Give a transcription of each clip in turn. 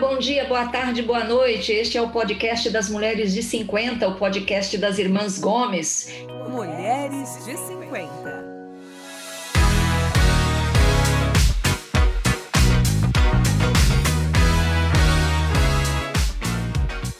bom dia, boa tarde, boa noite. Este é o podcast das Mulheres de 50, o podcast das Irmãs Gomes. Mulheres de 50.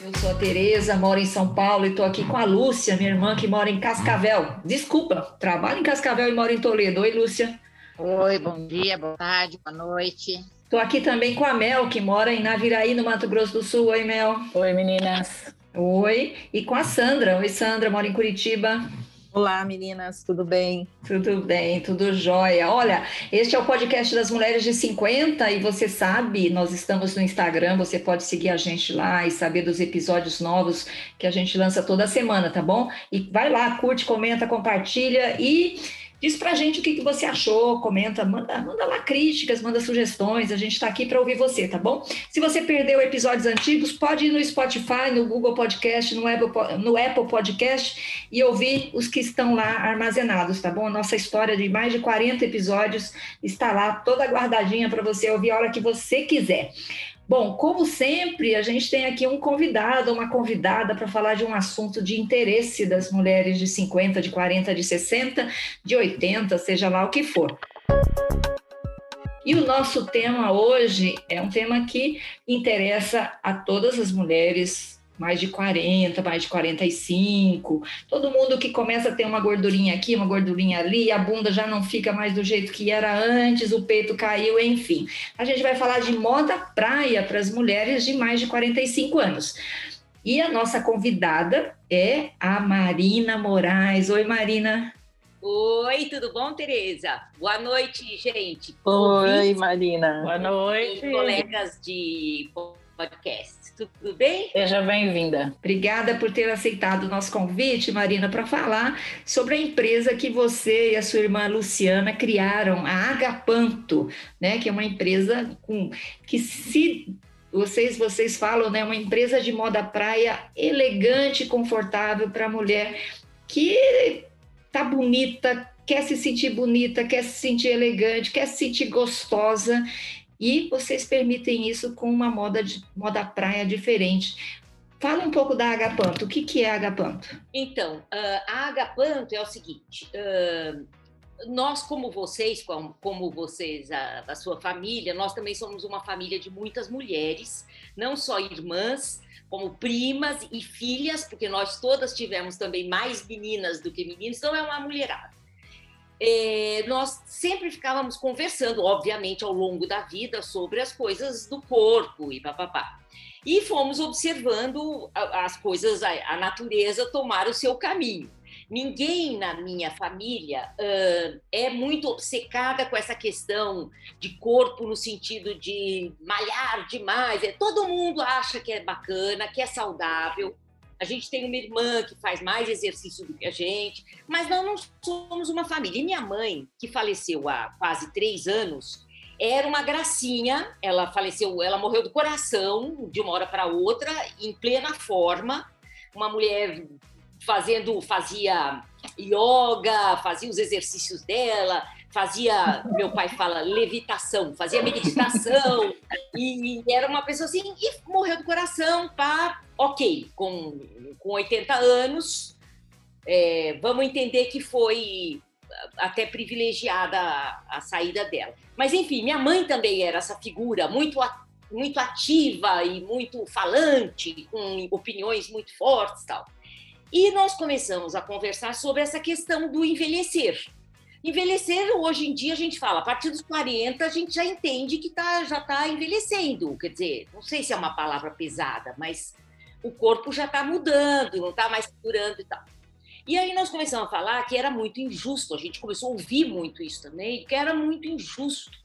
Eu sou a Tereza, moro em São Paulo e estou aqui com a Lúcia, minha irmã que mora em Cascavel. Desculpa, trabalho em Cascavel e moro em Toledo. Oi, Lúcia. Oi, bom dia, boa tarde, boa noite. Estou aqui também com a Mel, que mora em Naviraí, no Mato Grosso do Sul. Oi, Mel. Oi, meninas. Oi. E com a Sandra. Oi, Sandra, mora em Curitiba. Olá, meninas, tudo bem? Tudo bem, tudo jóia. Olha, este é o podcast das Mulheres de 50 e você sabe, nós estamos no Instagram, você pode seguir a gente lá e saber dos episódios novos que a gente lança toda semana, tá bom? E vai lá, curte, comenta, compartilha e Diz pra gente o que, que você achou, comenta, manda, manda lá críticas, manda sugestões, a gente está aqui para ouvir você, tá bom? Se você perdeu episódios antigos, pode ir no Spotify, no Google Podcast, no Apple, no Apple Podcast e ouvir os que estão lá armazenados, tá bom? Nossa história de mais de 40 episódios está lá toda guardadinha para você ouvir a hora que você quiser. Bom, como sempre, a gente tem aqui um convidado, uma convidada para falar de um assunto de interesse das mulheres de 50, de 40, de 60, de 80, seja lá o que for. E o nosso tema hoje é um tema que interessa a todas as mulheres mais de 40, mais de 45, todo mundo que começa a ter uma gordurinha aqui, uma gordurinha ali, a bunda já não fica mais do jeito que era antes, o peito caiu, enfim. A gente vai falar de moda praia para as mulheres de mais de 45 anos. E a nossa convidada é a Marina Moraes. Oi, Marina. Oi, tudo bom, Tereza? Boa noite, gente. Oi, Marina. Boa noite. Colegas de podcast. Tudo bem? Seja bem-vinda. Obrigada por ter aceitado o nosso convite, Marina, para falar sobre a empresa que você e a sua irmã Luciana criaram, a Agapanto, né, que é uma empresa com que se vocês vocês falam, né, uma empresa de moda praia elegante e confortável para a mulher que tá bonita, quer se sentir bonita, quer se sentir elegante, quer se sentir gostosa e vocês permitem isso com uma moda de moda praia diferente. Fala um pouco da Agapanto. O que, que é a Agapanto? Então, uh, a Agapanto é o seguinte: uh, nós, como vocês, como, como vocês, a, a, sua família, nós também somos uma família de muitas mulheres, não só irmãs, como primas e filhas, porque nós todas tivemos também mais meninas do que meninos, então é uma mulherada é, nós sempre ficávamos conversando, obviamente, ao longo da vida, sobre as coisas do corpo e papapá. E fomos observando as coisas, a natureza tomar o seu caminho. Ninguém na minha família uh, é muito obcecada com essa questão de corpo no sentido de malhar demais. É, todo mundo acha que é bacana, que é saudável, a gente tem uma irmã que faz mais exercício do que a gente, mas nós não somos uma família. E minha mãe, que faleceu há quase três anos, era uma gracinha. Ela faleceu, ela morreu do coração de uma hora para outra, em plena forma. Uma mulher fazendo, fazia yoga, fazia os exercícios dela, fazia, meu pai fala, levitação, fazia meditação, e, e, era uma pessoa assim, e morreu do coração, pá, ok, com, com 80 anos, é, vamos entender que foi até privilegiada a, a, saída dela. Mas, enfim, minha mãe também era essa figura muito, muito ativa e muito falante, com opiniões muito fortes tal. E nós começamos a conversar sobre essa questão do envelhecer. Envelhecer, hoje em dia, a gente fala, a partir dos 40, a gente já entende que tá, já está envelhecendo. Quer dizer, não sei se é uma palavra pesada, mas o corpo já está mudando, não está mais curando e tal. E aí nós começamos a falar que era muito injusto, a gente começou a ouvir muito isso também, que era muito injusto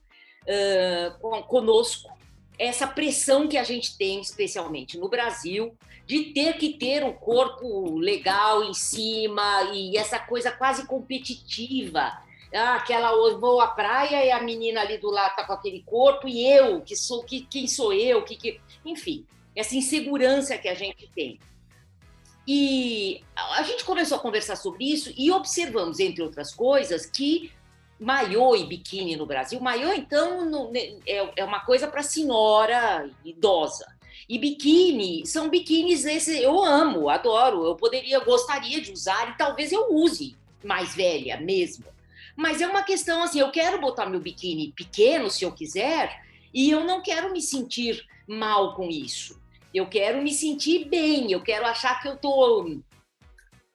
uh, conosco, essa pressão que a gente tem, especialmente no Brasil, de ter que ter um corpo legal em cima e essa coisa quase competitiva. Ah, aquela vou à praia e a menina ali do lado tá com aquele corpo e eu que sou que quem sou eu que, que enfim essa insegurança que a gente tem e a gente começou a conversar sobre isso e observamos entre outras coisas que maiô e biquíni no Brasil. Maiô, então, não, é, é uma coisa para senhora idosa. E biquíni, são biquínis esse eu amo, adoro. Eu poderia, gostaria de usar e talvez eu use mais velha mesmo. Mas é uma questão assim, eu quero botar meu biquíni pequeno se eu quiser, e eu não quero me sentir mal com isso. Eu quero me sentir bem, eu quero achar que eu tô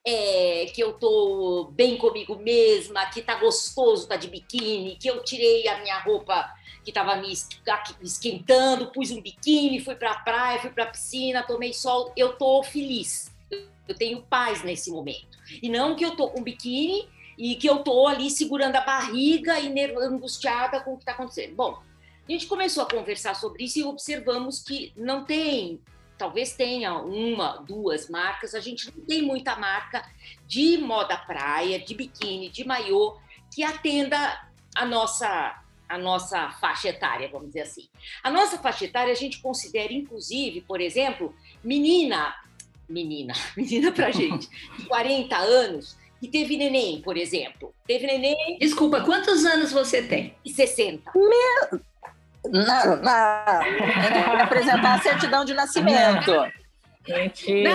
é, que eu tô bem comigo mesma, que tá gostoso, tá de biquíni, que eu tirei a minha roupa que estava me esquentando, pus um biquíni, fui para a praia, fui para a piscina, tomei sol, eu tô feliz. Eu tenho paz nesse momento. E não que eu tô com biquíni e que eu tô ali segurando a barriga e angustiada com o que está acontecendo. Bom, a gente começou a conversar sobre isso e observamos que não tem talvez tenha uma, duas marcas, a gente não tem muita marca de moda praia, de biquíni, de maiô, que atenda a nossa a nossa faixa etária, vamos dizer assim. A nossa faixa etária a gente considera, inclusive, por exemplo, menina, menina, menina pra gente, de 40 anos, que teve neném, por exemplo. Teve neném. Desculpa, quantos anos você tem? 60. Meu... Na, na... apresentar a certidão de nascimento. Mentira.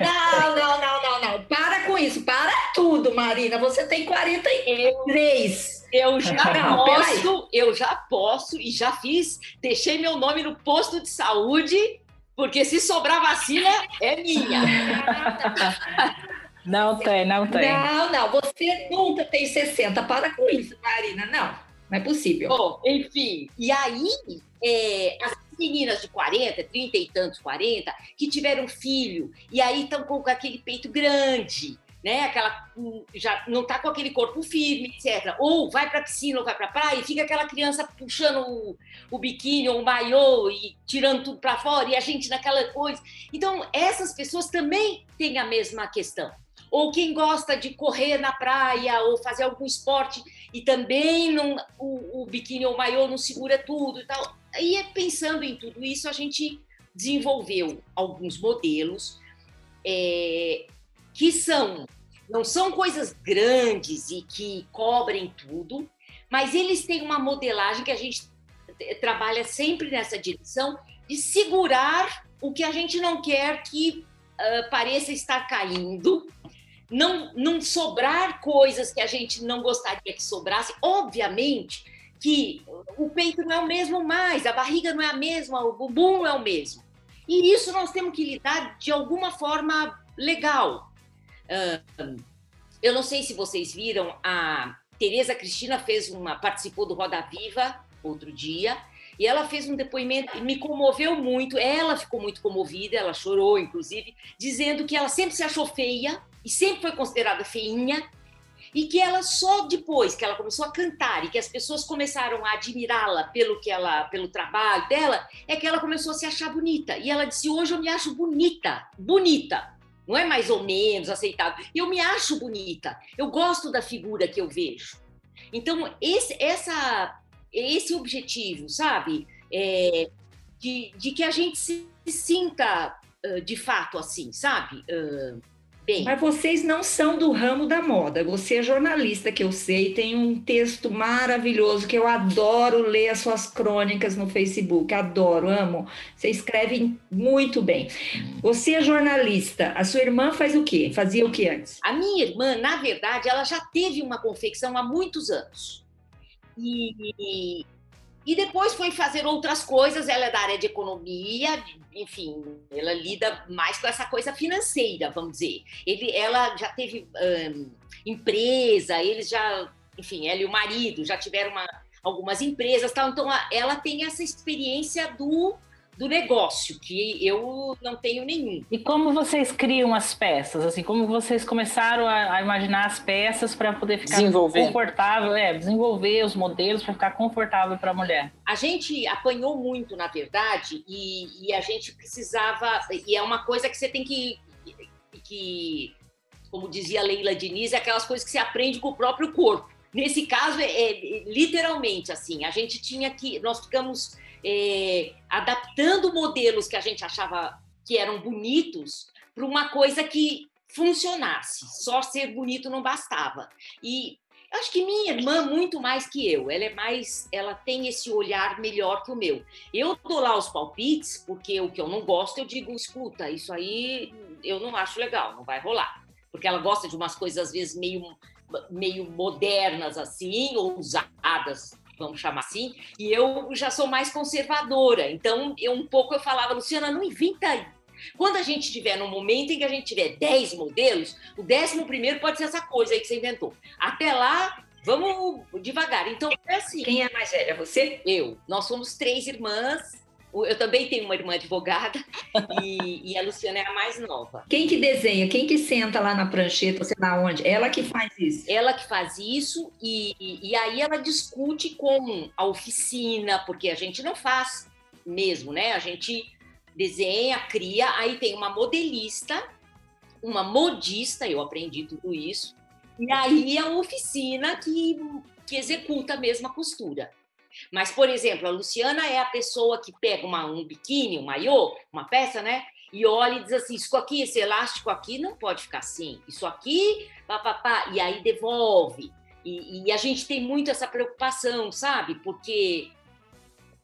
Não, não, não, não, não. Para com isso. Para tudo, Marina. Você tem 43. Eu já não, posso, eu já posso e já fiz. Deixei meu nome no posto de saúde, porque se sobrar vacina, é minha. Não tem, não tem. Não, não. Você nunca tem 60. Para com isso, Marina. Não, não é possível. Bom, enfim. E aí, é, as meninas de 40, 30 e tantos, 40, que tiveram filho e aí estão com aquele peito grande, né? Aquela já não tá com aquele corpo firme, etc. Ou vai para piscina ou vai para praia e fica aquela criança puxando o, o biquíni ou o maiô e tirando tudo para fora e a gente naquela coisa. Então, essas pessoas também têm a mesma questão. Ou quem gosta de correr na praia ou fazer algum esporte e também não, o, o biquíni ou maiô não segura tudo e tal. E pensando em tudo isso, a gente desenvolveu alguns modelos é, que são não são coisas grandes e que cobrem tudo, mas eles têm uma modelagem que a gente trabalha sempre nessa direção de segurar o que a gente não quer que uh, pareça estar caindo, não, não sobrar coisas que a gente não gostaria que sobrasse. Obviamente, que o peito não é o mesmo mais, a barriga não é a mesma, o bumbum não é o mesmo. E isso nós temos que lidar de alguma forma legal. eu não sei se vocês viram, a Tereza Cristina fez uma, participou do Roda Viva outro dia, e ela fez um depoimento, me comoveu muito, ela ficou muito comovida, ela chorou, inclusive, dizendo que ela sempre se achou feia e sempre foi considerada feinha, e que ela só depois que ela começou a cantar e que as pessoas começaram a admirá-la pelo que ela, pelo trabalho dela, é que ela começou a se achar bonita. E ela disse: "Hoje eu me acho bonita, bonita". Não é mais ou menos aceitável. Eu me acho bonita. Eu gosto da figura que eu vejo. Então esse essa esse objetivo, sabe? É, de, de que a gente se sinta uh, de fato assim, sabe? Uh, Bem. Mas vocês não são do ramo da moda. Você é jornalista, que eu sei, tem um texto maravilhoso que eu adoro ler as suas crônicas no Facebook. Adoro, amo. Você escreve muito bem. Você é jornalista. A sua irmã faz o quê? Fazia o que antes? A minha irmã, na verdade, ela já teve uma confecção há muitos anos. E e depois foi fazer outras coisas. Ela é da área de economia, enfim, ela lida mais com essa coisa financeira, vamos dizer. Ele, ela já teve um, empresa, eles já, enfim, ela e o marido já tiveram uma, algumas empresas, tal. Então ela tem essa experiência do do negócio, que eu não tenho nenhum. E como vocês criam as peças? Assim, como vocês começaram a, a imaginar as peças para poder ficar confortável, é, desenvolver os modelos para ficar confortável para a mulher? A gente apanhou muito, na verdade, e, e, a gente precisava, e é uma coisa que você tem que, que como dizia Leila Diniz, é aquelas coisas que você aprende com o próprio corpo. Nesse caso, é, é literalmente assim, a gente tinha que, nós ficamos é, adaptando modelos que a gente achava que eram bonitos para uma coisa que funcionasse. Só ser bonito não bastava. E Acho que minha irmã muito mais que eu. Ela é mais, ela tem esse olhar melhor que o meu. Eu dou lá os palpites porque o que eu não gosto eu digo, escuta, isso aí eu não acho legal, não vai rolar, porque ela gosta de umas coisas às vezes meio meio modernas assim, ousadas, vamos chamar assim, e eu já sou mais conservadora. Então, eu um pouco eu falava, Luciana, não inventa aí. Quando a gente tiver num momento em que a gente tiver 10 modelos, o décimo primeiro pode ser essa coisa aí que você inventou. Até lá, vamos devagar. Então, é assim. Quem é mais velha? Você? Eu. Nós somos três irmãs. Eu também tenho uma irmã advogada e, e, a Luciana é a mais nova. Quem que desenha? Quem que senta lá na prancheta, sei lá onde? Ela que faz isso? Ela que faz isso e, e, e aí ela discute com a oficina, porque a gente não faz mesmo, né? A gente desenha, cria, aí tem uma modelista, uma modista, eu aprendi tudo isso, e aí a oficina que, que executa a mesma costura. Mas, por exemplo, a Luciana é a pessoa que pega uma, um biquíni, um maiô, uma peça, né? E olha e diz assim: isso aqui, esse elástico aqui não pode ficar assim, isso aqui, papapá, e aí devolve. E, e a gente tem muito essa preocupação, sabe? Porque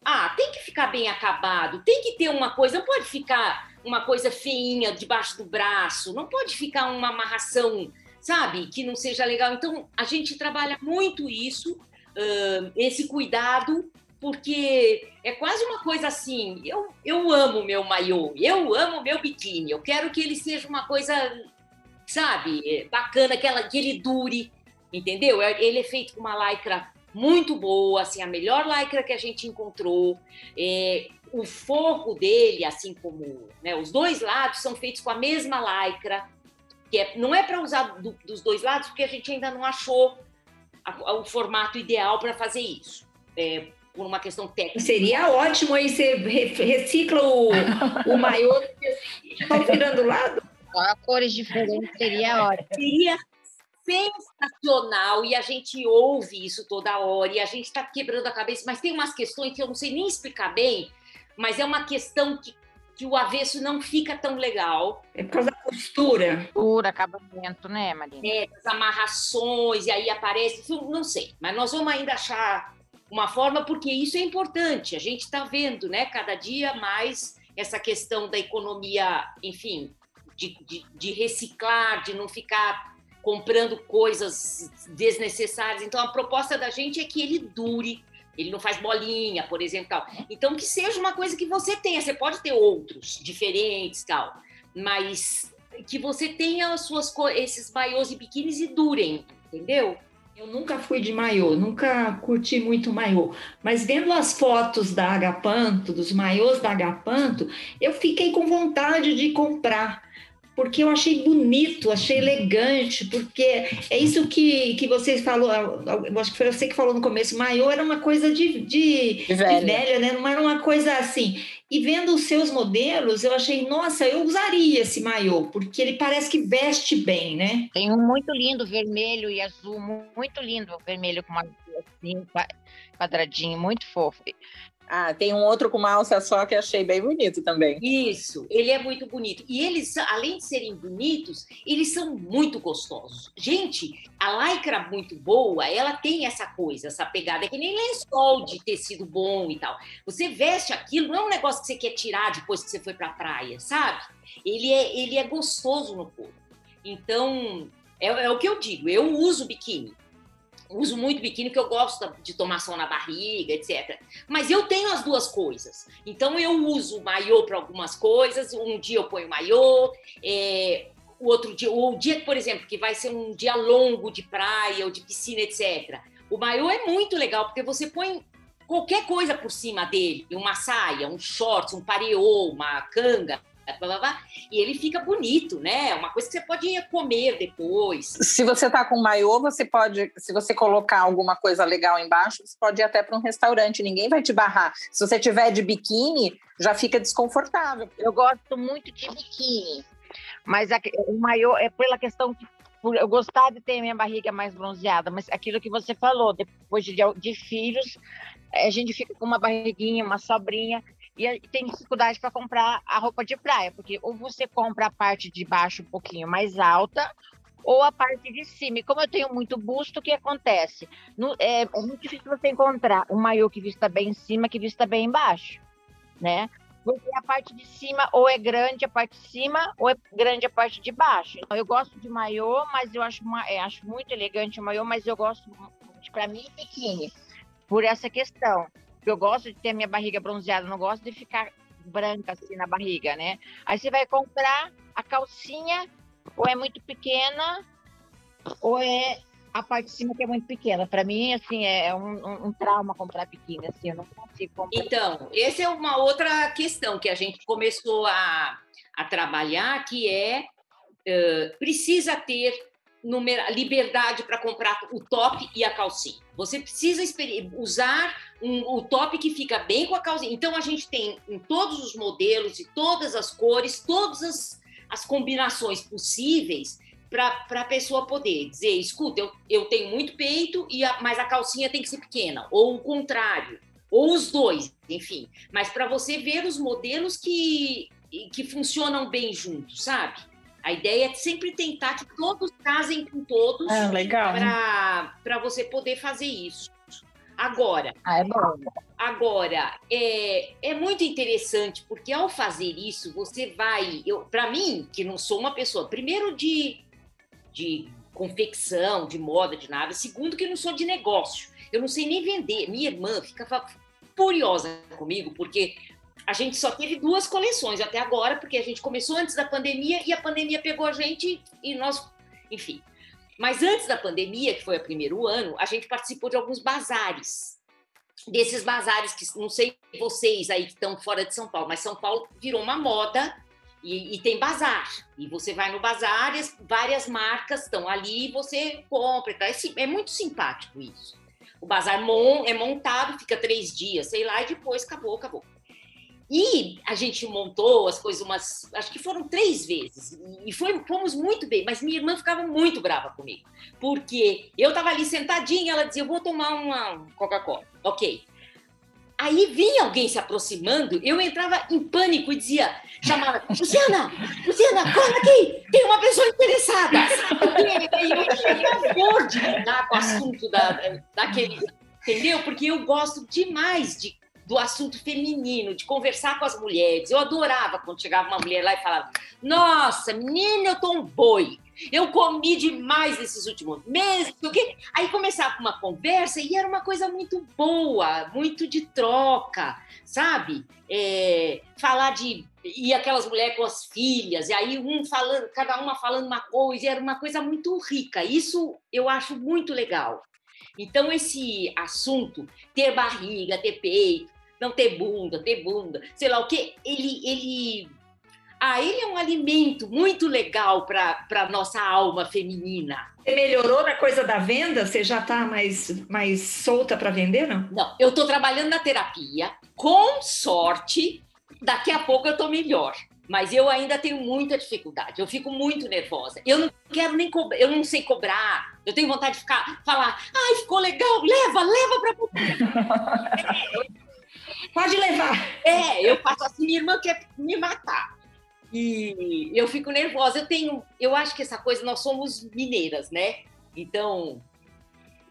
ah, tem que ficar bem acabado, tem que ter uma coisa, não pode ficar uma coisa feinha debaixo do braço, não pode ficar uma amarração, sabe, que não seja legal. Então, a gente trabalha muito isso, uh, esse cuidado, porque é quase uma coisa assim, eu, eu amo meu maiô, eu amo meu biquíni, eu quero que ele seja uma coisa, sabe, bacana, que, ela, que ele dure, entendeu? Ele é feito com uma lycra muito boa, assim, a melhor lycra que a gente encontrou. É, o forro dele, assim como né, os dois lados, são feitos com a mesma lycra, que é, não é para usar do, dos dois lados, porque a gente ainda não achou a, a, o formato ideal para fazer isso. É, por uma questão técnica. Seria ótimo aí você recicla o, o maiô e virando lado. Só cores diferentes seria ótimo. Seria sensacional e a gente ouve isso toda hora e a gente está quebrando a cabeça, mas tem umas questões que eu não sei nem explicar bem, mas é uma questão que, que o avesso não fica tão legal. É por causa da costura. Costura, acabamento, né, Marina? É, as amarrações, e aí aparece, não sei, mas nós vamos ainda achar uma forma, porque isso é importante. A gente está vendo, né, cada dia mais essa questão da economia, enfim, de, de, de reciclar, de não ficar comprando coisas desnecessárias. Então, a proposta da gente é que ele dure, ele não faz bolinha, por exemplo, tal. Então, que seja uma coisa que você tenha. Você pode ter outros diferentes, tal, mas que você tenha as suas esses maiôs e biquínis e durem, entendeu? Eu nunca fui de maiô, nunca curti muito maiô, mas vendo as fotos da Agapanto, dos maiôs da Agapanto, eu fiquei com vontade de comprar porque eu achei bonito, achei elegante, porque é isso que, que vocês falou, eu acho que foi você que falou no começo, maiô era uma coisa de, de, de velha, né? Não era uma coisa assim. E vendo os seus modelos, eu achei, nossa, eu usaria esse maiô, porque ele parece que veste bem, né? Tem um muito lindo, vermelho e azul, muito lindo, vermelho com uma assim, quadradinho, muito fofo. Ah, tem um outro com uma alça só que achei bem bonito também. Isso, ele é muito bonito. E eles, além de serem bonitos, eles são muito gostosos. Gente, a lycra muito boa, ela tem essa coisa, essa pegada, que nem lençol de tecido bom e tal. Você veste aquilo, não é um negócio que você quer tirar depois que você foi pra praia, sabe? Ele é, ele é gostoso no corpo. Então, é, é o que eu digo, eu uso biquíni uso muito biquíni porque eu gosto de tomar sol na barriga, etc. Mas eu tenho as duas coisas. Então eu uso maiô para algumas coisas. Um dia eu ponho maiô, é, o outro dia, ou o dia, por exemplo, que vai ser um dia longo de praia ou de piscina, etc. O maiô é muito legal porque você põe qualquer coisa por cima dele, uma saia, um shorts, um pareô, uma canga, blá, blá, blá, e ele fica bonito, né? É uma coisa que você pode comer depois. Se você tá com maiô, você pode, se você colocar alguma coisa legal embaixo, você pode ir até para um restaurante, ninguém vai te barrar. Se você tiver de biquíni, já fica desconfortável. Eu gosto muito de biquíni, mas a, o maiô é pela questão que por eu gostar de ter minha barriga mais bronzeada, mas aquilo que você falou, depois de, de filhos, a gente fica com uma barriguinha, uma sobrinha, e tem dificuldade para comprar a roupa de praia, porque ou você compra a parte de baixo um pouquinho mais alta, ou a parte de cima. E como eu tenho muito busto, o que acontece? No, é, é, muito difícil você encontrar um maiô que vista bem em cima, que vista bem embaixo, né? Porque a parte de cima ou é grande a parte de cima ou é grande a parte de baixo. Então, eu gosto de maiô, mas eu acho, uma, é, acho muito elegante o maiô, mas eu gosto, para mim, biquíni. Por essa questão. Eu gosto de ter minha barriga bronzeada, não gosto de ficar branca assim na barriga, né? Aí você vai comprar a calcinha, ou é muito pequena, ou é a parte de cima que é muito pequena. Para mim, assim, é um, um, um, trauma comprar pequena, assim, eu não consigo comprar. Então, essa é uma outra questão que a gente começou a, a trabalhar, que é uh, precisa ter liberdade para comprar o top e a calcinha. Você precisa usar um, o top que fica bem com a calcinha. Então, a gente tem em todos os modelos e todas as cores, todas as, as combinações possíveis para a pessoa poder dizer, escuta, eu, eu tenho muito peito, e a, mas a calcinha tem que ser pequena, ou o contrário, ou os dois, enfim. Mas para você ver os modelos que, que funcionam bem juntos, sabe? A ideia é sempre tentar que todos casem com todos ah, para você poder fazer isso. Agora, ah, é agora é, é muito interessante porque ao fazer isso você vai, para mim que não sou uma pessoa primeiro de de confecção, de moda, de nada. Segundo, que eu não sou de negócio. Eu não sei nem vender. Minha irmã fica furiosa comigo, porque a gente só teve duas coleções até agora, porque a gente começou antes da pandemia e a pandemia pegou a gente e nós, enfim. Mas antes da pandemia, que foi o primeiro ano, a gente participou de alguns bazares. Desses bazares que não sei vocês aí que estão fora de São Paulo, mas São Paulo virou uma moda e, e, tem bazar. E você vai no bazar e várias marcas estão ali e você compra. Tá? É, é, muito simpático isso. O bazar mon, é montado, fica três dias, sei lá, e depois acabou, acabou. E a gente montou as coisas umas, acho que foram três vezes, e foi, fomos muito bem, mas minha irmã ficava muito brava comigo, porque eu estava ali sentadinha, ela dizia, eu vou tomar uma Coca-Cola, ok. Aí vinha alguém se aproximando, eu entrava em pânico e dizia, chamava, Luciana, Luciana, corre aqui, tem uma pessoa interessada. E eu tinha pavor de lidar com o assunto da, daquele, entendeu? Porque eu gosto demais de, do assunto feminino, de conversar com as mulheres. Eu adorava quando chegava uma mulher lá e falava, nossa, menina, eu tô um boi. Eu comi demais nesses últimos meses, porque aí começava uma conversa e era uma coisa muito boa, muito de troca, sabe? É, falar de e aquelas mulheres com as filhas, e aí um falando, cada uma falando uma coisa, e era uma coisa muito rica. Isso eu acho muito legal. Então, esse assunto, ter barriga, ter peito, não ter bunda, ter bunda, sei lá o que, ele, ele ah, ele é um alimento muito legal para a nossa alma feminina. Você melhorou na coisa da venda? Você já está mais, mais solta para vender, não? Não, eu estou trabalhando na terapia. Com sorte, daqui a pouco eu estou melhor. Mas eu ainda tenho muita dificuldade. Eu fico muito nervosa. Eu não quero nem cobrar, eu não sei cobrar. Eu tenho vontade de ficar, falar, ai, ficou legal, leva, leva para Pode levar. É, eu faço assim, minha irmã quer me matar. E eu fico nervosa. Eu tenho, eu acho que essa coisa, nós somos mineiras, né? Então,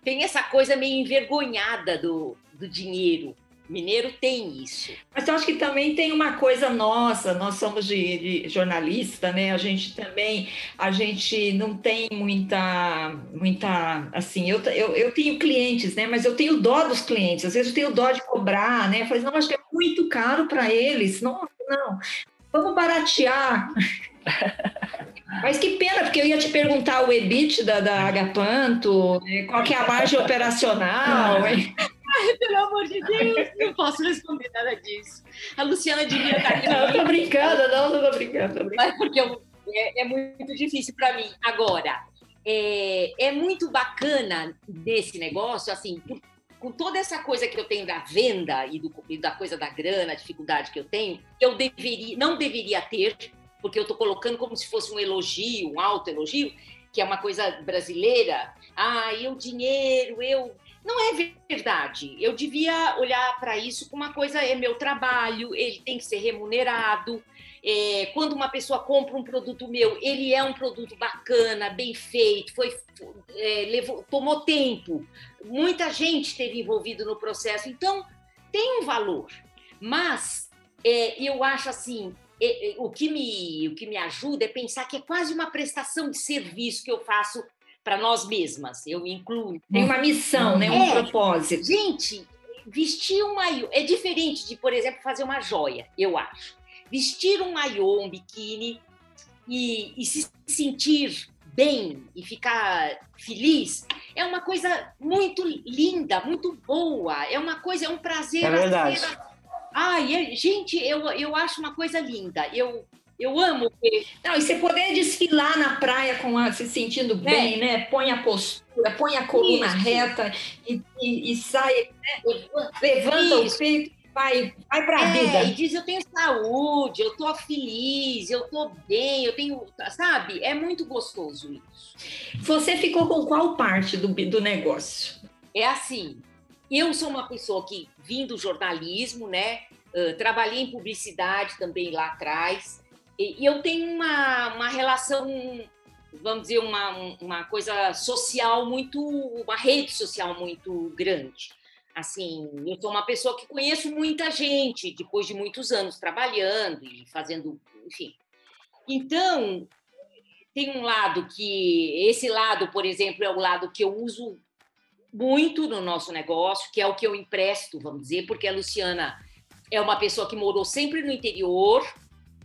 tem essa coisa meio envergonhada do, do dinheiro. Mineiro tem isso. Mas eu acho que também tem uma coisa nossa, nós somos de, de, jornalista, né? A gente também, a gente não tem muita, muita, assim, eu, eu, eu tenho clientes, né? Mas eu tenho dó dos clientes, às vezes eu tenho dó de cobrar, né? Eu falei, não, acho que é muito caro para eles. Não, não, vamos baratear. Mas que pena, porque eu ia te perguntar o EBIT da, da Agapanto, né? qual que é a margem operacional. Ai, pelo amor de Deus, não posso responder nada disso. A Luciana devia estar aqui. Não, tô brincando, não, não tô brincando. Tô brincando. Mas porque eu, é, é, muito difícil para mim. Agora, é, é muito bacana desse negócio, assim, com toda essa coisa que eu tenho da venda e, do, e da coisa da grana, a dificuldade que eu tenho, eu deveria, não deveria ter, porque eu estou colocando como se fosse um elogio, um alto elogio, que é uma coisa brasileira. Ah, eu dinheiro, eu Não é verdade. Eu devia olhar para isso como uma coisa é meu trabalho, ele tem que ser remunerado. É, quando uma pessoa compra um produto meu, ele é um produto bacana, bem feito, foi é, levou, tomou tempo, muita gente esteve envolvido no processo, então tem um valor. Mas é, eu acho assim, é, é, o que me o que me ajuda é pensar que é quase uma prestação de serviço que eu faço para nós mesmas. Eu incluo. Tem uma missão, né? Um é, propósito. Gente, vestir um maiô é diferente de, por exemplo, fazer uma joia, eu acho. Vestir um maiô, um biquíni e, e se sentir bem e ficar feliz é uma coisa muito linda, muito boa. É uma coisa, é um prazer. É verdade. Ai, gente, eu, eu acho uma coisa linda. Eu eu amo ver. Não, e você poder desfilar na praia com a, se sentindo bem, é. né? Põe a postura, põe a coluna Isso. reta e, e, e sai, né? levanta Isso. o peito vai, vai para a é, vida. E diz: Eu tenho saúde, eu estou feliz, eu estou bem, eu tenho. Sabe? É muito gostoso isso. Você ficou com qual parte do, do negócio? É assim. Eu sou uma pessoa que vim do jornalismo, né? Uh, trabalhei em publicidade também lá atrás. E, eu tenho uma, uma relação, vamos dizer, uma, uma coisa social muito, uma rede social muito grande. Assim, eu sou uma pessoa que conheço muita gente, depois de muitos anos trabalhando e fazendo, enfim. Então, tem um lado que, esse lado, por exemplo, é o lado que eu uso muito no nosso negócio, que é o que eu empresto, vamos dizer, porque a Luciana é uma pessoa que morou sempre no interior,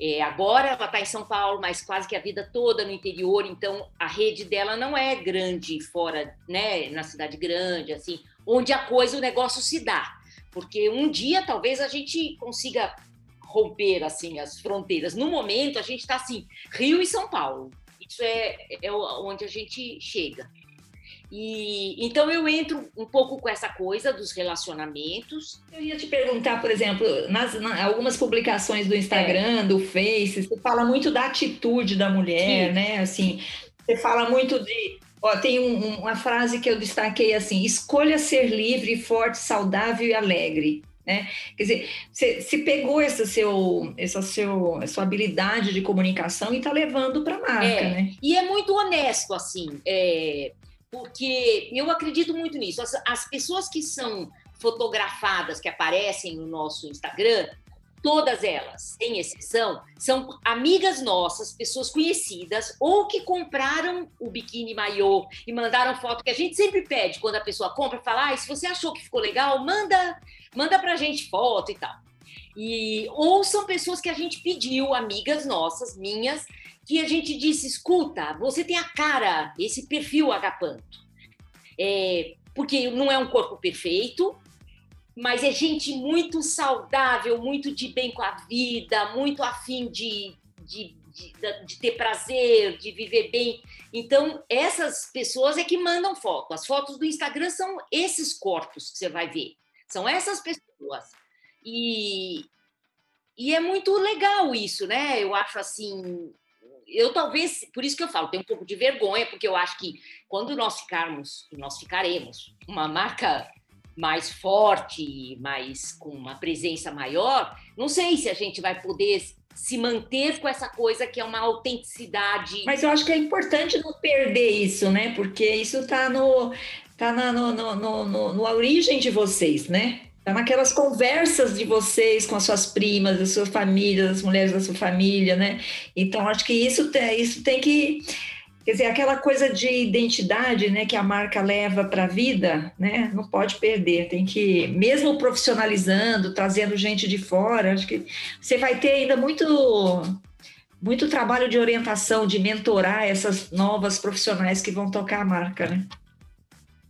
é, agora ela está em São Paulo, mas quase que a vida toda no interior, então a rede dela não é grande fora, né, na cidade grande, assim, onde a coisa, o negócio se dá. Porque um dia talvez a gente consiga romper assim as fronteiras. No momento a gente está assim, Rio e São Paulo. Isso é, é onde a gente chega. E então eu entro um pouco com essa coisa dos relacionamentos. Eu ia te perguntar, por exemplo, nas, algumas publicações do Instagram, é. do Face, você fala muito da atitude da mulher, Sim. né? Assim, você fala muito de Ó, tem um, uma frase que eu destaquei assim: escolha ser livre, forte, saudável e alegre. Né? Quer dizer, você, você pegou essa, seu, essa seu, sua habilidade de comunicação e está levando para a marca, é, né? E é muito honesto, assim. É, porque eu acredito muito nisso. As, as pessoas que são fotografadas, que aparecem no nosso Instagram, todas elas, sem exceção, são amigas nossas, pessoas conhecidas, ou que compraram o biquíni maiô e mandaram foto, que a gente sempre pede quando a pessoa compra, fala, ah, se você achou que ficou legal, manda, manda pra gente foto e tal. E, ou são pessoas que a gente pediu, amigas nossas, minhas, que a gente disse: escuta, você tem a cara, esse perfil agapanto. É, porque não é um corpo perfeito, mas é gente muito saudável, muito de bem com a vida, muito afim de, de, de, de, ter prazer, de viver bem. Então, essas pessoas é que mandam foto. As fotos do Instagram são esses corpos que você vai ver. São essas pessoas. E, e é muito legal isso, né? Eu acho assim, eu talvez, por isso que eu falo, tenho um pouco de vergonha, porque eu acho que quando nós ficarmos, nós ficaremos, uma marca mais forte, mais com uma presença maior, não sei se a gente vai poder se manter com essa coisa que é uma autenticidade. Mas eu acho que é importante não perder isso, né? Porque isso está no, tá na no, no, no, no origem de vocês, né? Tá naquelas conversas de vocês com as suas primas, da sua família, das mulheres da sua família, né? Então, acho que isso tem, isso tem que. Quer dizer, aquela coisa de identidade né, que a marca leva para a vida, né, não pode perder. Tem que, mesmo profissionalizando, trazendo gente de fora, acho que você vai ter ainda muito, muito trabalho de orientação, de mentorar essas novas profissionais que vão tocar a marca. Né?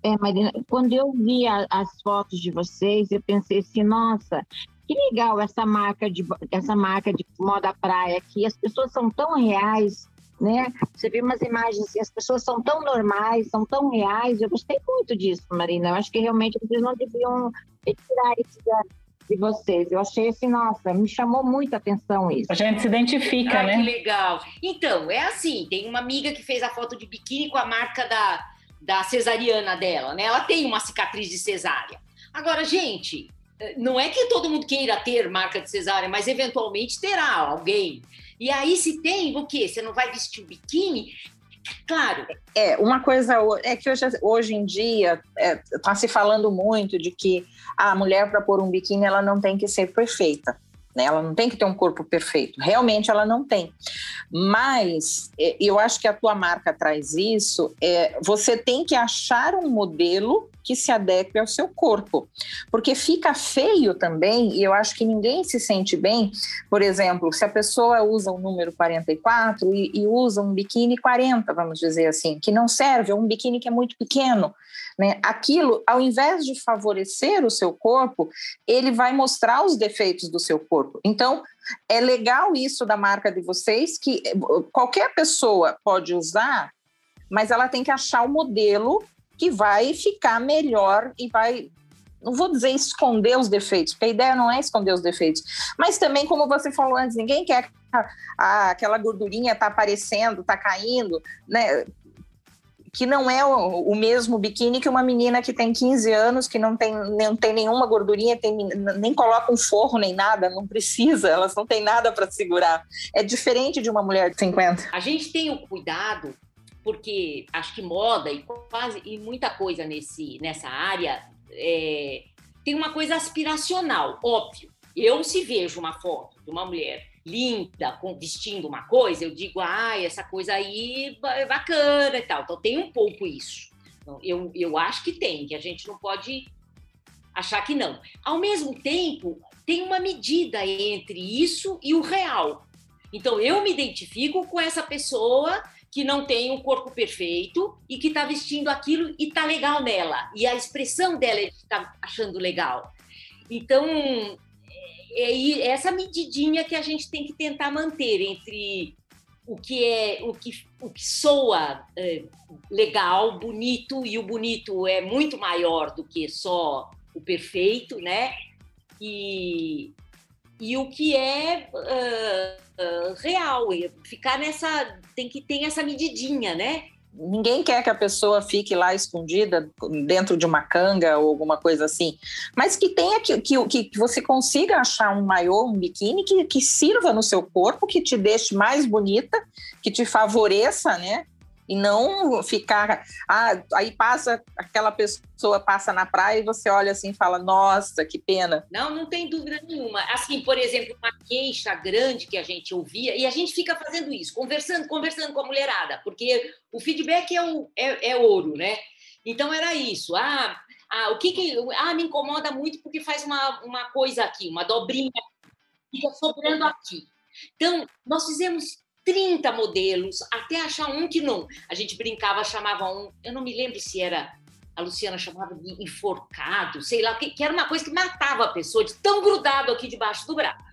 É, Marina, quando eu vi a, as fotos de vocês, eu pensei assim, nossa, que legal essa marca de essa marca de moda praia aqui. As pessoas são tão reais, né? Você vê umas imagens assim, as pessoas são tão normais, são tão reais. Eu gostei muito disso, Marina. Eu acho que realmente vocês não deviam retirar isso da, de vocês. Eu achei assim, nossa, me chamou muito a atenção isso. A gente se identifica, Ai, né? Que legal. Então, é assim, tem uma amiga que fez a foto de biquíni com a marca da da cesariana dela, né? Ela tem uma cicatriz de cesárea. Agora, gente, não é que todo mundo queira ter marca de cesárea, mas eventualmente terá alguém. E aí, se tem, o quê? Você não vai vestir o biquíni? Claro. É, uma coisa é que hoje, hoje em dia está é, se falando muito de que a mulher, para pôr um biquíni, ela não tem que ser perfeita. Né? Ela não tem que ter um corpo perfeito. Realmente ela não tem. Mas é, eu acho que a tua marca traz isso. É, você tem que achar um modelo que se adeque ao seu corpo. Porque fica feio também, e eu acho que ninguém se sente bem, por exemplo, se a pessoa usa o número 44 e, e usa um biquíni 40, vamos dizer assim, que não serve, ou um biquíni que é muito pequeno. Né? Aquilo, ao invés de favorecer o seu corpo, ele vai mostrar os defeitos do seu corpo. Então, é legal isso da marca de vocês, que eh, qualquer pessoa pode usar, mas ela tem que achar o modelo que vai ficar melhor e vai não vou dizer esconder os defeitos, porque a ideia não é esconder os defeitos, mas também, como você falou antes, ninguém quer aquela gordurinha tá aparecendo, tá caindo, né? Que não é o, o, mesmo biquíni que uma menina que tem 15 anos, que não tem, não tem nenhuma gordurinha, tem, nem coloca um forro nem nada, não precisa, elas não têm nada para segurar. É diferente de uma mulher de 50. A gente tem o cuidado porque acho que moda e quase e muita coisa nesse, nessa área é, tem uma coisa aspiracional, óbvio. Eu se vejo uma foto de uma mulher linda, com, vestindo uma coisa, eu digo, ah, essa coisa aí é bacana e tal. Então tem um pouco isso. Então, eu, eu acho que tem, que a gente não pode achar que não. Ao mesmo tempo, tem uma medida entre isso e o real. Então eu me identifico com essa pessoa que não tem um corpo perfeito e que está vestindo aquilo e está legal nela. E a expressão dela é está achando legal. Então, é, essa medidinha que a gente tem que tentar manter entre o que é o que, o que soa é, legal, bonito, e o bonito é muito maior do que só o perfeito, né? E, e o que é uh, uh, real. Ficar nessa. Tem que ter essa medidinha, né? Ninguém quer que a pessoa fique lá escondida dentro de uma canga ou alguma coisa assim, mas que tenha que, que, que você consiga achar um maiô, um biquíni que, que sirva no seu corpo, que te deixe mais bonita, que te favoreça, né? E não ficar. Ah, aí passa, aquela pessoa passa na praia e você olha assim e fala: Nossa, que pena. Não, não tem dúvida nenhuma. Assim, por exemplo, uma queixa grande que a gente ouvia, e a gente fica fazendo isso, conversando, conversando com a mulherada, porque o feedback é, o, é, é ouro, né? Então era isso. Ah, ah, o que, que ah, me incomoda muito porque faz uma, uma coisa aqui, uma dobrinha, fica sobrando aqui. Então, nós fizemos 30 modelos, até achar um que não. A gente brincava, chamava um, eu não me lembro se era, a Luciana chamava de enforcado, sei lá, que, que era uma coisa que matava a pessoa, de tão grudado aqui debaixo do braço.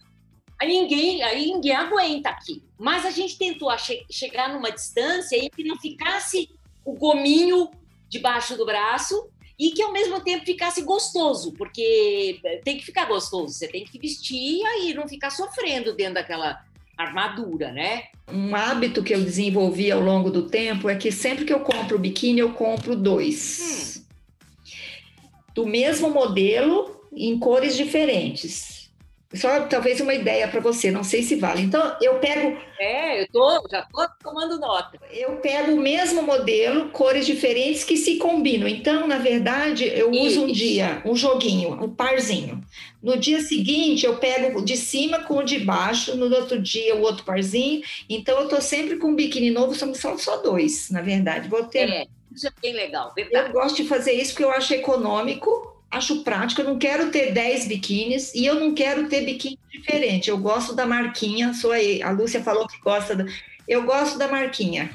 Aí ninguém, aí ninguém aguenta aqui. Mas a gente tentou che chegar numa distância e que não ficasse o gominho debaixo do braço e que ao mesmo tempo ficasse gostoso, porque tem que ficar gostoso, você tem que vestir e aí não ficar sofrendo dentro daquela armadura, né? Um hábito que eu desenvolvi ao longo do tempo é que sempre que eu compro biquíni, eu compro dois. Hum. Do mesmo modelo, em cores diferentes. Só talvez uma ideia para você, não sei se vale. Então, eu pego. É, eu tô, já tô tomando nota. Eu pego o mesmo modelo, cores diferentes que se combinam. Então, na verdade, eu Isso. uso um dia um joguinho, um parzinho. No dia seguinte, eu pego de cima com o de baixo, no outro dia, o outro parzinho. Então, eu tô sempre com um biquíni novo, são só, só dois, na verdade. Vou ter. É, isso é bem legal, verdade. Eu gosto de fazer isso porque eu acho econômico acho prático, eu não quero ter 10 biquínis e eu não quero ter biquíni diferente. Eu gosto da marquinha, sou aí. A Lúcia falou que gosta da. Eu gosto da marquinha.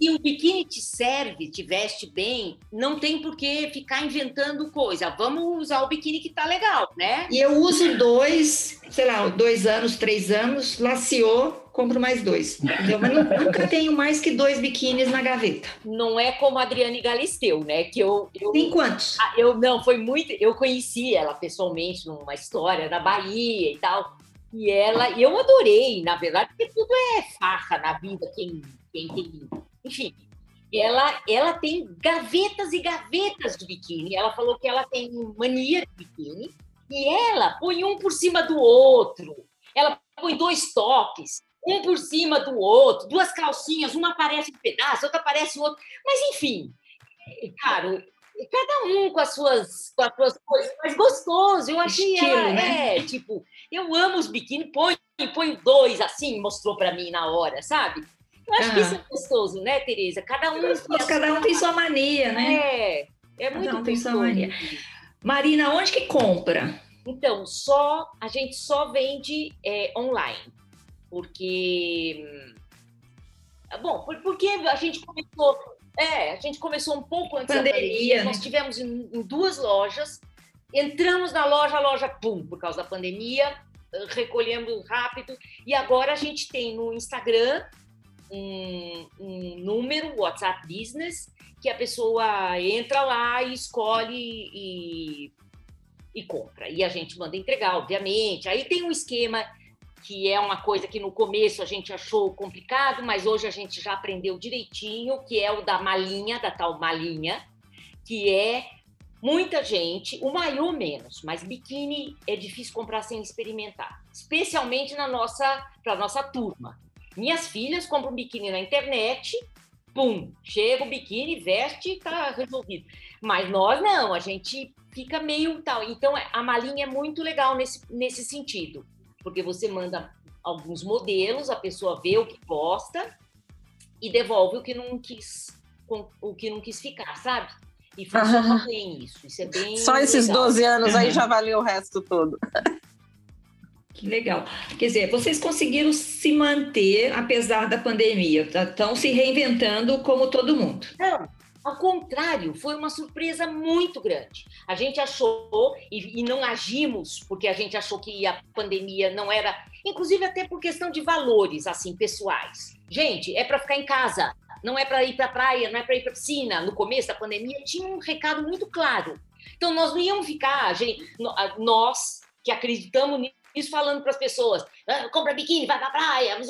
Se o biquíni te serve, te veste bem, não tem por que ficar inventando coisa. Vamos usar o biquíni que tá legal, né? E eu uso dois, sei lá, dois anos, três anos, laciou, compro mais dois. Entendeu? Mas nunca tenho mais que dois biquínis na gaveta. Não é como a Adriane Galisteu, né? Que eu, eu Tem quantos? Ah, eu não, foi muito. Eu conheci ela pessoalmente numa história da Bahia e tal. E ela, e eu adorei, na verdade, porque tudo é farra na vida, quem, quem tem. Enfim, ela, ela tem gavetas e gavetas de biquíni. Ela falou que ela tem mania de biquíni e ela põe um por cima do outro. Ela põe dois tops, um por cima do outro, duas calcinhas, uma aparece um pedaço, outra aparece outro. Mas, enfim, cara, cada um com as suas, com as suas coisas, mas gostoso. Eu achei Estilo, ela, né? é, tipo, eu amo os biquíni, põe, põe dois assim, mostrou para mim na hora, sabe? Eu acho que isso é gostoso, né, Tereza? Cada um. Mas cada um tem sua mania, né? É, é muito cada um tem sua mania. Marina, onde que compra? Então, só a gente só vende é, online, porque bom, porque a gente começou, é, a gente começou um pouco antes pandemia, da pandemia. Né? Nós tivemos em, em, duas lojas, entramos na loja, a loja pum, por causa da pandemia, recolhemos rápido e agora a gente tem no Instagram um, um número WhatsApp Business que a pessoa entra lá e escolhe e e compra. E a gente manda entregar, obviamente. Aí tem um esquema que é uma coisa que no começo a gente achou complicado, mas hoje a gente já aprendeu direitinho, que é o da malinha, da tal malinha, que é muita gente, o maior menos, mas biquíni é difícil comprar sem experimentar, especialmente na nossa, para nossa turma. Minhas filhas compram biquíni na internet, pum, chega o biquíni, veste e tá resolvido. Mas nós não, a gente fica meio tal. Então, a malinha é muito legal nesse, nesse sentido, porque você manda alguns modelos, a pessoa vê o que gosta e devolve o que não quis, o que não quis ficar, sabe? E funciona uhum. bem isso. Isso é bem. Só esses legal. 12 anos aí já valeu o resto todo. Que legal. Quer dizer, vocês conseguiram se manter apesar da pandemia, estão tá? se reinventando como todo mundo. Não, ao contrário, foi uma surpresa muito grande. A gente achou, e, e, não agimos, porque a gente achou que a pandemia não era. Inclusive, até por questão de valores, assim, pessoais. Gente, é para ficar em casa, não é para ir para a praia, não é para ir para a piscina. No começo da pandemia, tinha um recado muito claro. Então, nós não íamos ficar, gente, nós que acreditamos nisso, falando para as pessoas: ah, compra biquíni, vai para a praia.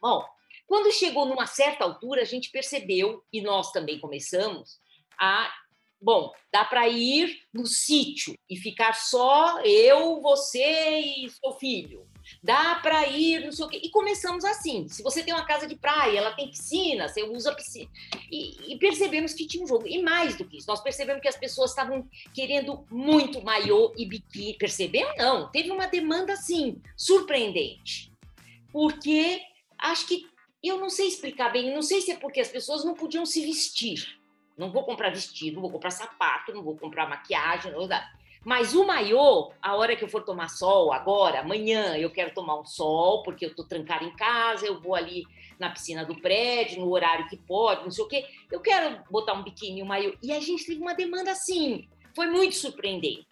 Bom, quando chegou numa certa altura, a gente percebeu, e nós também começamos, a. Bom, dá para ir no sítio e ficar só eu, você e seu filho. Dá para ir, não sei o quê. E começamos assim. Se você tem uma casa de praia, ela tem piscina, você usa piscina. E, e percebemos que tinha um jogo. E mais do que isso, nós percebemos que as pessoas estavam querendo muito maiô e biquíni. Percebemos? Não. Teve uma demanda, assim, surpreendente. Porque acho que eu não sei explicar bem, não sei se é porque as pessoas não podiam se vestir. Não vou comprar vestido, não vou comprar sapato, não vou comprar maquiagem, não vou dar. Mas o maiô, a hora que eu for tomar sol, agora, amanhã, eu quero tomar um sol, porque eu estou trancada em casa, eu vou ali na piscina do prédio, no horário que pode, não sei o quê. Eu quero botar um biquíni, um maiô. E a gente teve uma demanda assim. Foi muito surpreendente.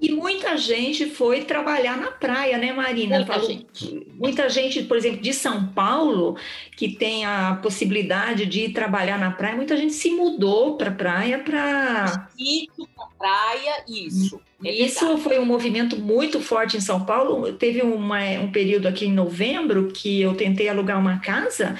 E muita gente foi trabalhar na praia, né, Marina? Muita Falou, gente. Muita gente, por exemplo, de São Paulo, que tem a possibilidade de ir trabalhar na praia, muita gente se mudou para a praia para. Isso, para praia, isso. É isso foi um movimento muito forte em São Paulo. Teve uma, um período aqui em novembro que eu tentei alugar uma casa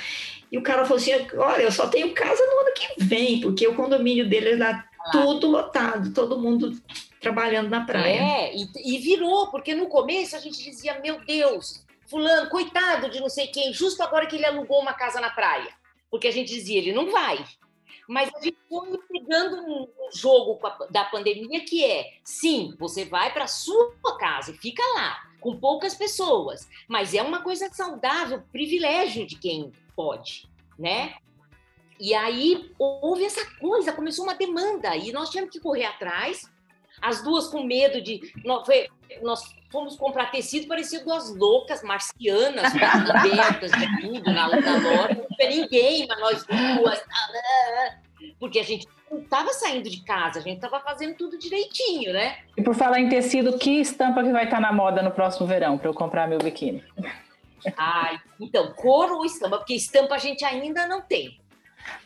e o cara falou assim: Olha, eu só tenho casa no ano que vem, porque o condomínio dele está tudo lotado, todo mundo trabalhando na praia. É, e, e virou, porque no começo a gente dizia, meu Deus, fulano, coitado de não sei quem, justo agora que ele alugou uma casa na praia. Porque a gente dizia, ele não vai. Mas a gente foi pegando um, jogo da pandemia que é, sim, você vai para sua casa e fica lá, com poucas pessoas, mas é uma coisa saudável, privilégio de quem pode, né? E aí houve essa coisa, começou uma demanda e nós tivemos que correr atrás as duas com medo de. Nós, nós fomos comprar tecido, parecia duas loucas marcianas, abertas de tudo na, na loja. Não tinha ninguém, mas nós duas. Porque a gente não estava saindo de casa, a gente estava fazendo tudo direitinho, né? E por falar em tecido, que estampa que vai estar na moda no próximo verão para eu comprar meu biquíni? Ai, então, couro ou estampa? Porque estampa a gente ainda não tem.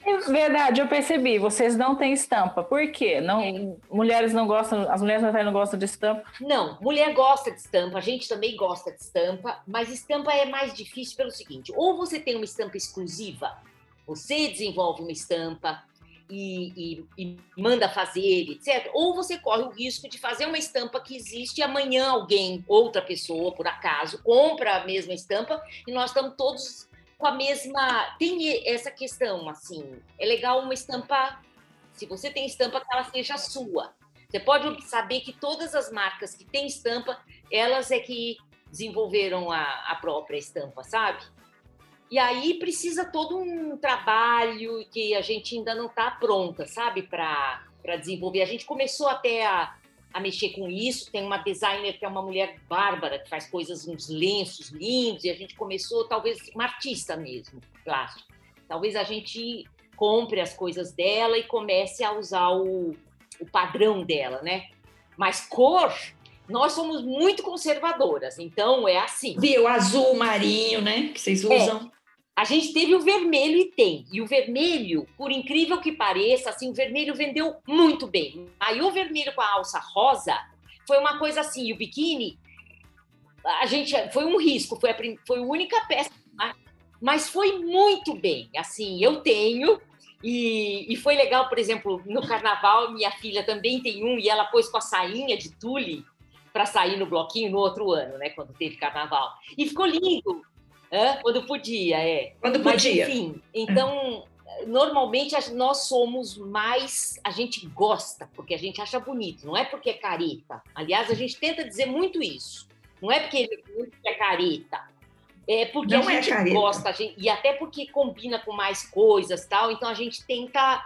É verdade, eu percebi. Vocês não têm estampa. Por quê? Não, mulheres não gostam, as mulheres não gostam de estampa? Não, mulher gosta de estampa, a gente também gosta de estampa, mas estampa é mais difícil pelo seguinte: ou você tem uma estampa exclusiva, você desenvolve uma estampa, e, e, e, manda fazer, etc. Ou você corre o risco de fazer uma estampa que existe e amanhã alguém, outra pessoa, por acaso, compra a mesma estampa e nós estamos todos com a mesma. Tem essa questão, assim, é legal uma estampa. Se você tem estampa, que ela seja sua. Você pode saber que todas as marcas que têm estampa, elas é que desenvolveram a, a própria estampa, sabe? E aí precisa todo um trabalho que a gente ainda não está pronta, sabe, para desenvolver. A gente começou até a, a mexer com isso. Tem uma designer que é uma mulher bárbara, que faz coisas, uns lenços lindos, e a gente começou, talvez, uma artista mesmo, plástico. Talvez a gente compre as coisas dela e comece a usar o, o padrão dela, né? Mas cor, nós somos muito conservadoras, então é assim. Viu, azul marinho, né? Que vocês é. usam. A gente teve o vermelho e tem. E o vermelho, por incrível que pareça, assim, o vermelho vendeu muito bem. Aí o vermelho com a alça rosa foi uma coisa assim, e o biquíni, a gente foi um risco, foi a, foi a única peça, mas foi muito bem. Assim, eu tenho e, e, foi legal, por exemplo, no carnaval, minha filha também tem um, e ela pôs com a sainha de tule para sair no bloquinho no outro ano, né? Quando teve carnaval. E ficou lindo. Hã? Quando podia, é. Quando podia. Mas, enfim, então, normalmente nós somos mais. A gente gosta, porque a gente acha bonito, não é porque é careta. Aliás, a gente tenta dizer muito isso. Não é porque ele é careta. É porque não a é gente é gosta, a gente, e até porque combina com mais coisas tal, então a gente tenta.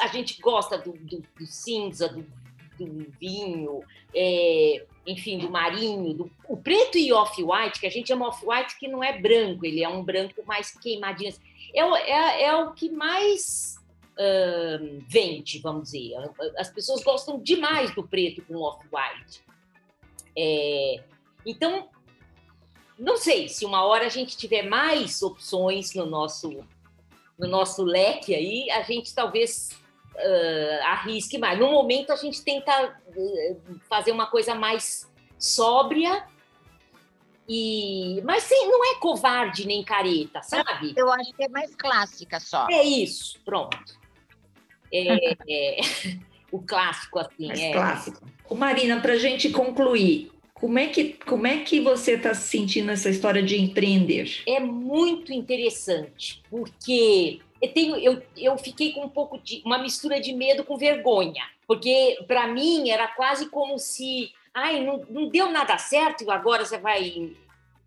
A gente gosta do, do, do cinza, do, do vinho, é, enfim, do marinho, do, o preto e off-white, que a gente chama off-white, que não é branco, ele é um branco mais queimadinho. É, é, é o que mais vende, vamos dizer. As pessoas gostam demais do preto com off-white. É, então, não sei se uma hora a gente tiver mais opções no nosso, no nosso leque aí, a gente talvez uh, arrisque mais. No momento, a gente tenta uh, fazer uma coisa mais sóbria, e mas sim, não é covarde nem careta, sabe? Eu acho que é mais clássica só. É isso, pronto. É, é, o clássico, assim. Mais é. clássico. O Marina, para a gente concluir, como é que, como é que você está sentindo essa história de empreender? É muito interessante, porque eu, tenho, eu, eu fiquei com um pouco de uma mistura de medo com vergonha, porque para mim era quase como se, ai, não, não deu nada certo, agora você vai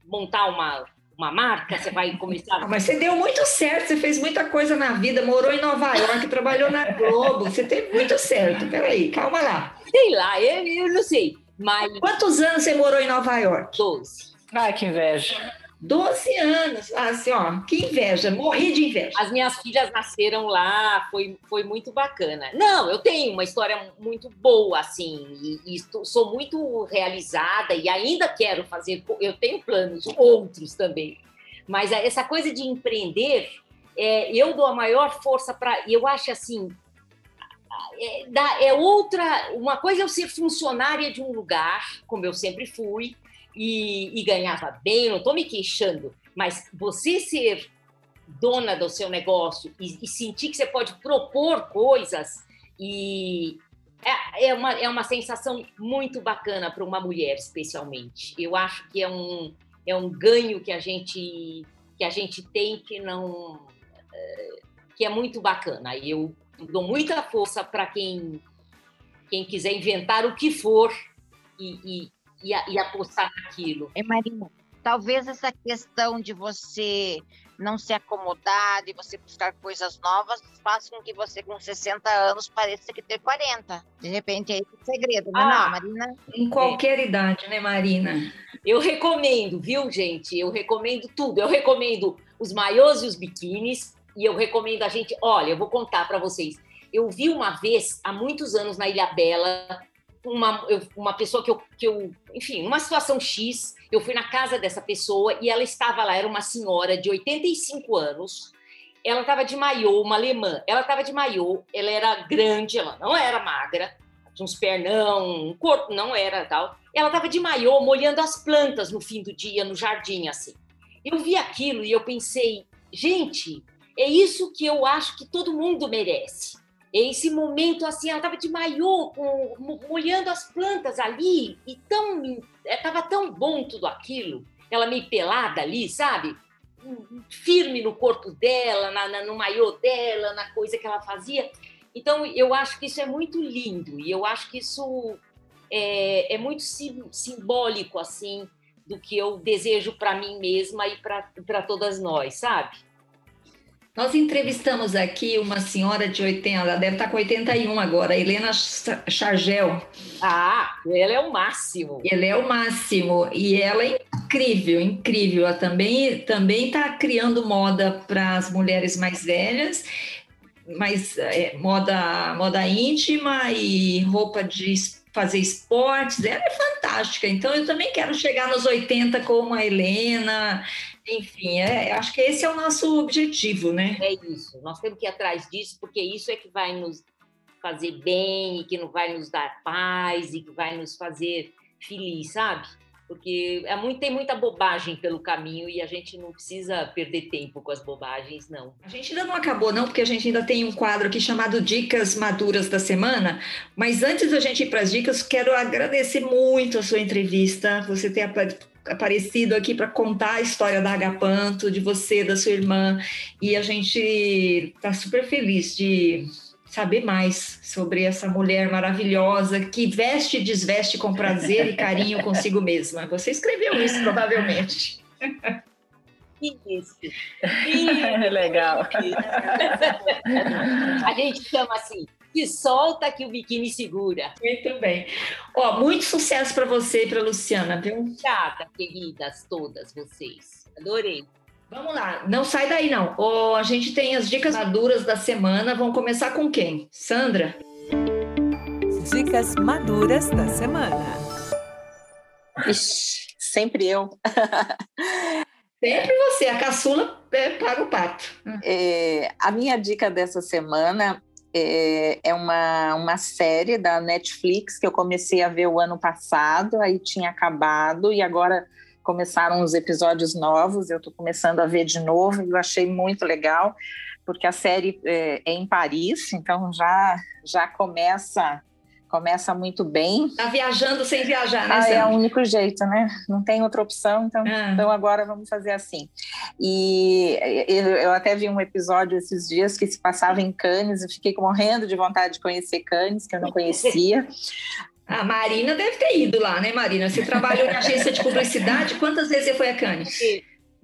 montar uma, uma marca, você vai começar. Ah, mas você deu muito certo, você fez muita coisa na vida, morou em Nova York, trabalhou na Globo, você teve muito certo. Peraí, calma lá. Sei lá, eu, eu não sei. Mas... Quantos anos você morou em Nova York? Doze. Ai, que inveja. 12 anos. Assim, ó, que inveja, morri de inveja. As minhas filhas nasceram lá, foi, foi muito bacana. Não, eu tenho uma história muito boa, assim, e, e sou muito realizada e ainda quero fazer, eu tenho planos, outros também. Mas essa coisa de empreender, é, eu dou a maior força para. Eu acho assim. É, é outra. Uma coisa é eu ser funcionária de um lugar, como eu sempre fui, e, e ganhava bem, não estou me queixando, mas você ser dona do seu negócio e, e sentir que você pode propor coisas e é, é, uma, é uma sensação muito bacana para uma mulher, especialmente. Eu acho que é um, é um ganho que a gente que a gente tem que não é, que é muito bacana. Eu dou muita força para quem quem quiser inventar o que for e, e, e apostar naquilo. É, Marina, talvez essa questão de você não se acomodar, de você buscar coisas novas, faça com que você, com 60 anos, pareça que tem 40. De repente, é esse o segredo, não, é ah, não, Marina? Em qualquer é. idade, né, Marina? Eu recomendo, viu, gente? Eu recomendo tudo. Eu recomendo os maiôs e os biquínis, e eu recomendo a gente. Olha, eu vou contar para vocês. Eu vi uma vez, há muitos anos, na Ilha Bela, uma, uma pessoa que eu, que eu, enfim, uma situação X, eu fui na casa dessa pessoa e ela estava lá, era uma senhora de 85 anos, ela estava de maiô, uma alemã, ela estava de maiô, ela era grande, ela não era magra, tinha uns pernão, um corpo não era tal, ela estava de maiô, molhando as plantas no fim do dia, no jardim, assim. Eu vi aquilo e eu pensei, gente, é isso que eu acho que todo mundo merece. Esse momento assim, ela estava de maiô, molhando as plantas ali, e tão estava é, tão bom tudo aquilo, ela meio pelada ali, sabe? Firme no corpo dela, na, na, no maiô dela, na coisa que ela fazia. Então, eu acho que isso é muito lindo, e eu acho que isso é, é muito sim, simbólico, assim, do que eu desejo para mim mesma e para todas nós, sabe? Nós entrevistamos aqui uma senhora de 80, ela deve estar com 81 agora, Helena Chargel. Ah, ela é o máximo. Ela é o máximo e ela é incrível, incrível. Ela também também está criando moda para as mulheres mais velhas, mas é, moda moda íntima e roupa de fazer esportes. Ela é fantástica. Então eu também quero chegar nos 80 como a Helena enfim, é, acho que esse é o nosso objetivo, né? É isso. Nós temos que ir atrás disso, porque isso é que vai nos fazer bem, e que não vai nos dar paz, e que vai nos fazer feliz, sabe? Porque é muito, tem muita bobagem pelo caminho e a gente não precisa perder tempo com as bobagens, não. A gente ainda não acabou, não, porque a gente ainda tem um quadro aqui chamado Dicas Maduras da Semana. Mas antes da gente ir para as dicas, quero agradecer muito a sua entrevista, você ter aparecido aqui para contar a história da Agapanto, de você, da sua irmã, e a gente está super feliz de saber mais sobre essa mulher maravilhosa que veste e desveste com prazer e carinho consigo mesma. Você escreveu isso, provavelmente. Isso. É legal. A gente chama assim, se solta que o biquíni segura. Muito bem. Ó, muito sucesso para você e para Luciana, viu? Obrigada, queridas todas vocês. Adorei. Vamos lá, não sai daí não. Oh, a gente tem as dicas maduras da semana. Vamos começar com quem? Sandra? Dicas maduras da semana. Ixi, sempre eu. Sempre você, a caçula é, paga o pato. É, a minha dica dessa semana é, é uma, uma série da Netflix que eu comecei a ver o ano passado, aí tinha acabado e agora começaram os episódios novos, eu estou começando a ver de novo e eu achei muito legal, porque a série é, é em Paris, então já, já começa começa muito bem. Tá viajando sem viajar, né? Ah, é o único jeito, né? Não tem outra opção, então, ah. então agora vamos fazer assim. E eu até vi um episódio esses dias que se passava em Cannes e fiquei morrendo de vontade de conhecer Cannes, que eu não conhecia. A Marina deve ter ido lá, né, Marina? Você trabalhou em agência de publicidade, quantas vezes você foi a Cannes?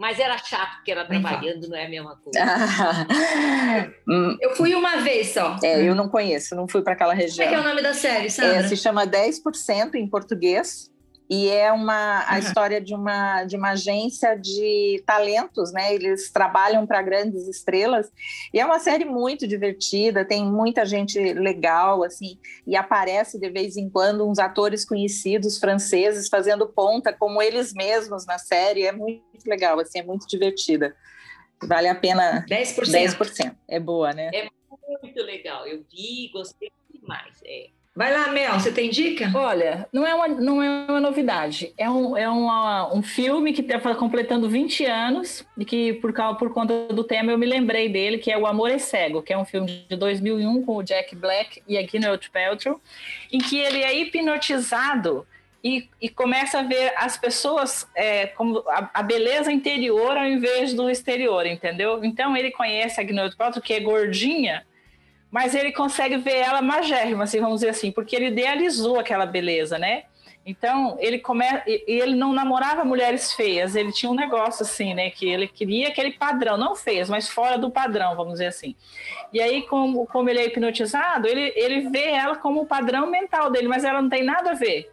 Mas era chato porque era trabalhando, não é a mesma coisa. eu fui uma vez só. É, eu não conheço, não fui para aquela região. Como é, é o nome da série, Sandra? É, se chama 10% em português e é uma a uhum. história de uma de uma agência de talentos, né? Eles trabalham para grandes estrelas e é uma série muito divertida, tem muita gente legal assim e aparece de vez em quando uns atores conhecidos franceses fazendo ponta como eles mesmos na série, é muito legal, assim, é muito divertida. Vale a pena 10%. 10%. É boa, né? É muito legal. Eu vi, gostei demais. É. Vai lá, Mel, você tem dica? Olha, não é uma, não é uma novidade. É um, é uma, um filme que está completando 20 anos e que, por, por conta do tema, eu me lembrei dele, que é O Amor é Cego, que é um filme de 2001 com o Jack Black e a Gwyneth Paltrow, em que ele é hipnotizado e, e começa a ver as pessoas é, como a, a, beleza interior ao invés do exterior, entendeu? Então ele conhece a Gwyneth Paltrow, que é gordinha, mas ele consegue ver ela magérrima, assim, vamos dizer assim, porque ele idealizou aquela beleza, né? Então, ele começa. E ele não namorava mulheres feias, ele tinha um negócio assim, né? Que ele queria aquele padrão, não feias, mas fora do padrão, vamos dizer assim. E aí, como, como ele é hipnotizado, ele, ele vê ela como o padrão mental dele, mas ela não tem nada a ver.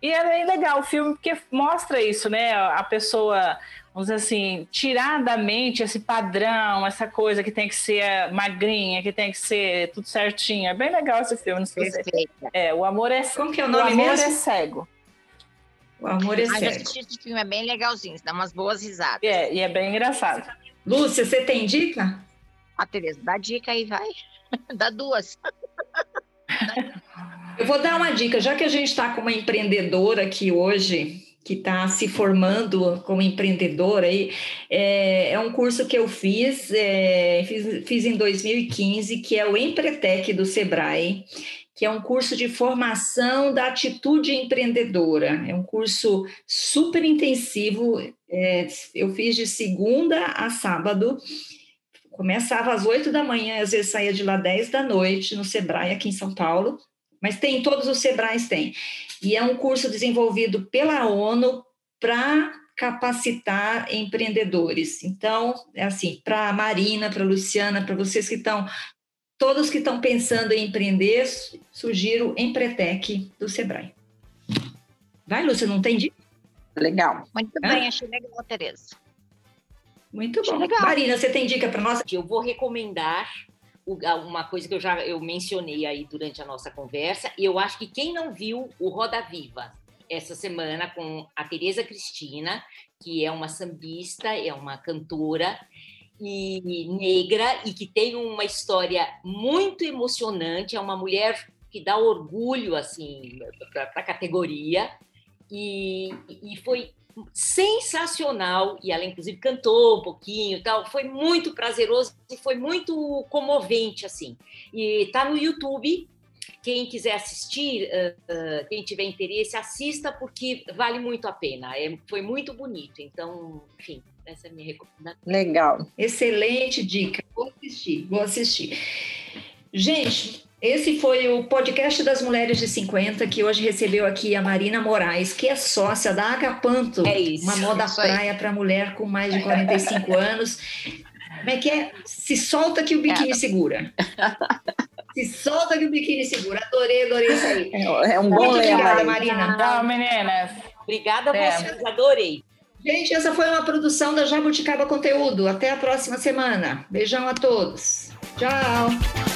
E é bem legal o filme, porque mostra isso, né? A pessoa vamos dizer assim, tirar da mente esse padrão, essa coisa que tem que ser magrinha, que tem que ser tudo certinho. É bem legal esse filme, não sei se você... É, o amor é Como que é o nome o amor mesmo? é cego. O amor é Ai, cego. Esse filme é bem legalzinho, dá umas boas risadas. É, e é bem engraçado. Lúcia, você tem dica? A Tereza, dá dica aí, vai. dá duas. Eu vou dar uma dica, já que a gente está com uma empreendedora aqui hoje, que está se formando como empreendedora. E, é, é, um curso que eu fiz, é, fiz, fiz em 2015, que é o Empretec do Sebrae, que é um curso de formação da atitude empreendedora. É um curso super intensivo. É, eu fiz de segunda a sábado. Começava às oito da manhã, às vezes saía de lá dez da noite, no Sebrae, aqui em São Paulo. Mas tem, todos os Sebrais têm. E é um curso desenvolvido pela ONU para capacitar empreendedores. Então, é assim, para a Marina, para a Luciana, para vocês que estão, todos que estão pensando em empreender, sugiro Empretec do Sebrae. Vai, Lúcia, não entendi? Legal. Muito Hã? bem, achei legal, Tereza. Muito bom. Legal. Marina, você tem dica para nós? Eu vou recomendar uma coisa que eu já eu mencionei aí durante a nossa conversa, e eu acho que quem não viu o Roda Viva essa semana com a Tereza Cristina, que é uma sambista, é uma cantora e negra e que tem uma história muito emocionante, é uma mulher que dá orgulho assim para a categoria e, e foi sensacional e ela inclusive cantou um pouquinho tal. Foi muito prazeroso e foi muito comovente assim. E tá no YouTube. Quem quiser assistir uh, quem tiver interesse assista porque vale muito a pena. É, foi muito bonito. Então enfim essa é a minha recomendação. Legal. Excelente dica. Vou assistir vou assistir. Gente esse foi o podcast das Mulheres de 50, que hoje recebeu aqui a Marina Moraes, que é sócia da Agapanto, é isso, uma moda praia para mulher com mais de 45 anos. Como é que é? Se solta que o biquíni é. segura. Se solta que o biquíni segura. Adorei, adorei isso aí. É, é um bom lema. Obrigada, Marina. Tchau, meninas. Obrigada a é. vocês, adorei. Gente, essa foi uma produção da Jabuticaba Conteúdo. Até a próxima semana. Beijão a todos. Tchau.